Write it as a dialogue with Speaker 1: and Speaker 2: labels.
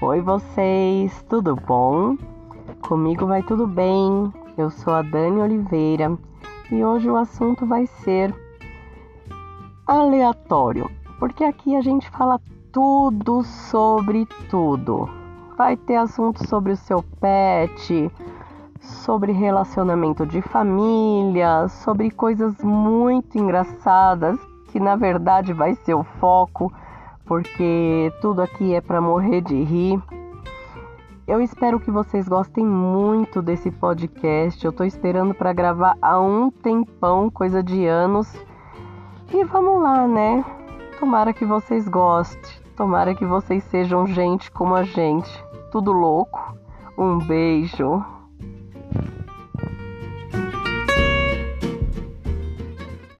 Speaker 1: Oi, vocês, tudo bom? Comigo vai tudo bem. Eu sou a Dani Oliveira e hoje o assunto vai ser aleatório, porque aqui a gente fala tudo sobre tudo. Vai ter assunto sobre o seu pet, sobre relacionamento de família, sobre coisas muito engraçadas, que na verdade vai ser o foco porque tudo aqui é para morrer de rir. Eu espero que vocês gostem muito desse podcast. Eu tô esperando para gravar há um tempão, coisa de anos. E vamos lá, né? Tomara que vocês gostem. Tomara que vocês sejam gente como a gente. Tudo louco. Um beijo.